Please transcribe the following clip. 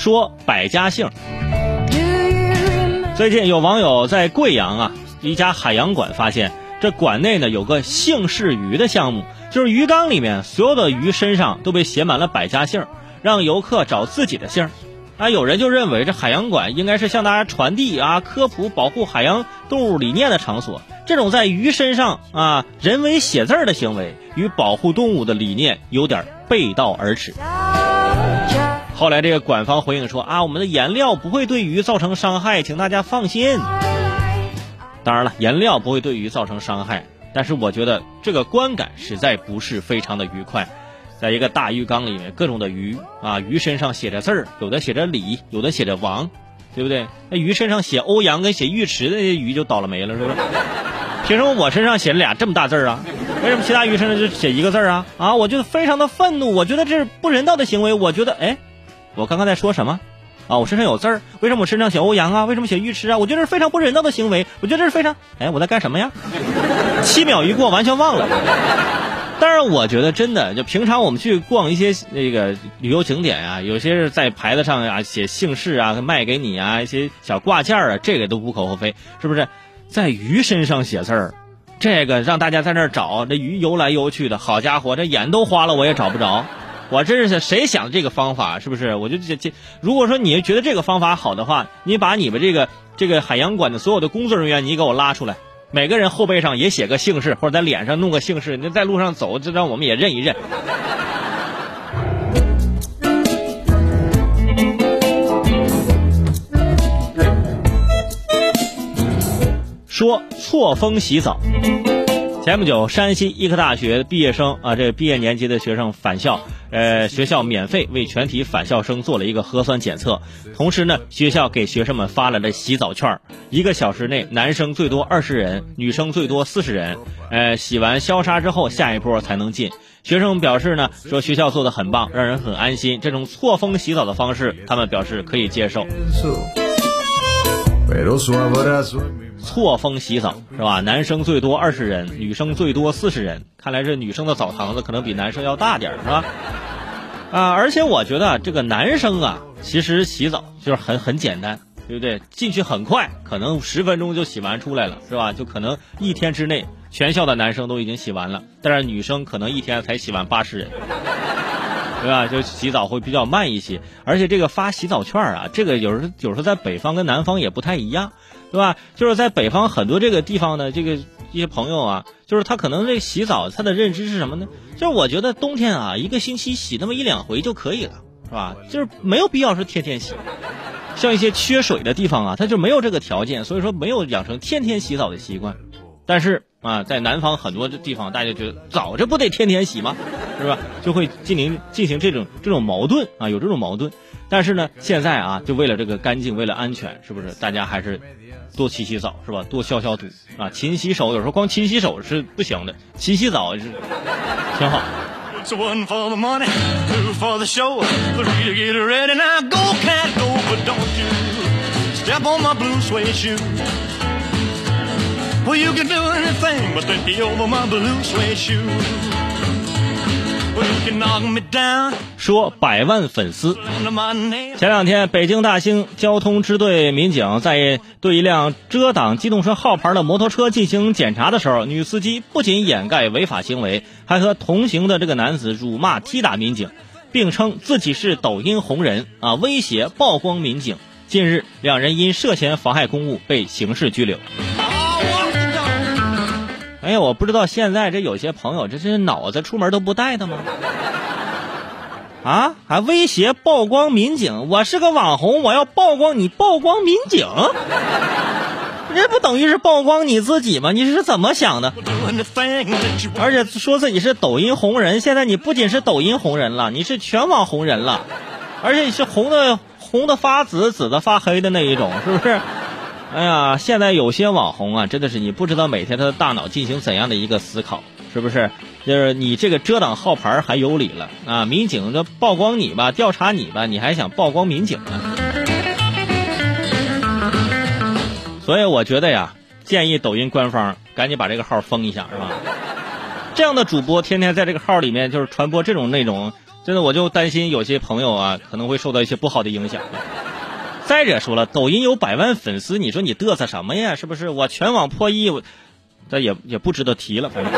说百家姓。最近有网友在贵阳啊一家海洋馆发现，这馆内呢有个姓氏鱼的项目，就是鱼缸里面所有的鱼身上都被写满了百家姓，让游客找自己的姓。啊，有人就认为这海洋馆应该是向大家传递啊科普保护海洋动物理念的场所，这种在鱼身上啊人为写字儿的行为与保护动物的理念有点背道而驰。后来这个馆方回应说啊，我们的颜料不会对鱼造成伤害，请大家放心。当然了，颜料不会对鱼造成伤害，但是我觉得这个观感实在不是非常的愉快。在一个大鱼缸里面，各种的鱼啊，鱼身上写着字儿，有的写着李，有的写着王，对不对？那鱼身上写欧阳跟写尉迟的那些鱼就倒了霉了，是不是？凭什么我身上写了俩这么大字儿啊？为什么其他鱼身上就写一个字儿啊？啊，我就非常的愤怒，我觉得这是不人道的行为。我觉得，哎，我刚刚在说什么？啊，我身上有字儿，为什么我身上写欧阳啊？为什么写尉迟啊？我觉得这是非常不人道的行为。我觉得这是非常，哎，我在干什么呀？七秒一过，完全忘了。但是我觉得真的，就平常我们去逛一些那个旅游景点啊，有些是在牌子上啊写姓氏啊卖给你啊，一些小挂件啊，这个都无可厚非，是不是？在鱼身上写字儿，这个让大家在那儿找，这鱼游来游去的，好家伙，这眼都花了我也找不着。我真是谁想的这个方法，是不是？我就这这，如果说你觉得这个方法好的话，你把你们这个这个海洋馆的所有的工作人员，你给我拉出来。每个人后背上也写个姓氏，或者在脸上弄个姓氏，你在路上走，就让我们也认一认。说错峰洗澡。前不久，山西医科大学毕业生啊，这毕业年级的学生返校。呃，学校免费为全体返校生做了一个核酸检测，同时呢，学校给学生们发来了洗澡券一个小时内，男生最多二十人，女生最多四十人。呃，洗完消杀之后，下一波才能进。学生表示呢，说学校做的很棒，让人很安心。这种错峰洗澡的方式，他们表示可以接受。错峰洗澡是吧？男生最多二十人，女生最多四十人。看来这女生的澡堂子可能比男生要大点是吧？啊，而且我觉得这个男生啊，其实洗澡就是很很简单，对不对？进去很快，可能十分钟就洗完出来了，是吧？就可能一天之内，全校的男生都已经洗完了，但是女生可能一天才洗完八十人，对吧？就洗澡会比较慢一些，而且这个发洗澡券啊，这个有时有时候在北方跟南方也不太一样，对吧？就是在北方很多这个地方呢，这个。一些朋友啊，就是他可能这洗澡，他的认知是什么呢？就是我觉得冬天啊，一个星期洗那么一两回就可以了，是吧？就是没有必要是天天洗。像一些缺水的地方啊，他就没有这个条件，所以说没有养成天天洗澡的习惯。但是啊，在南方很多的地方，大家觉得澡这不得天天洗吗？是吧？就会进行进行这种这种矛盾啊，有这种矛盾。但是呢，现在啊，就为了这个干净，为了安全，是不是？大家还是。多洗洗澡是吧？多消消毒啊！勤洗手，有时候光勤洗手是不行的，勤洗澡是挺好。说百万粉丝。前两天，北京大兴交通支队民警在对一辆遮挡机动车号牌的摩托车进行检查的时候，女司机不仅掩盖违法行为，还和同行的这个男子辱骂、踢打民警，并称自己是抖音红人啊，威胁曝光民警。近日，两人因涉嫌妨害公务被刑事拘留。哎呀，我不知道现在这有些朋友，这是脑子出门都不带的吗？啊，还威胁曝光民警？我是个网红，我要曝光你，曝光民警，这不等于是曝光你自己吗？你是怎么想的？而且说自己是抖音红人，现在你不仅是抖音红人了，你是全网红人了，而且你是红的红的发紫，紫的发黑的那一种，是不是？哎呀，现在有些网红啊，真的是你不知道每天他的大脑进行怎样的一个思考，是不是？就是你这个遮挡号牌还有理了啊？民警这曝光你吧，调查你吧，你还想曝光民警呢？所以我觉得呀，建议抖音官方赶紧把这个号封一下，是吧？这样的主播天天在这个号里面就是传播这种内容，真的我就担心有些朋友啊可能会受到一些不好的影响。再者说了，抖音有百万粉丝，你说你嘚瑟什么呀？是不是？我全网破亿，我这也也不值得提了，反正。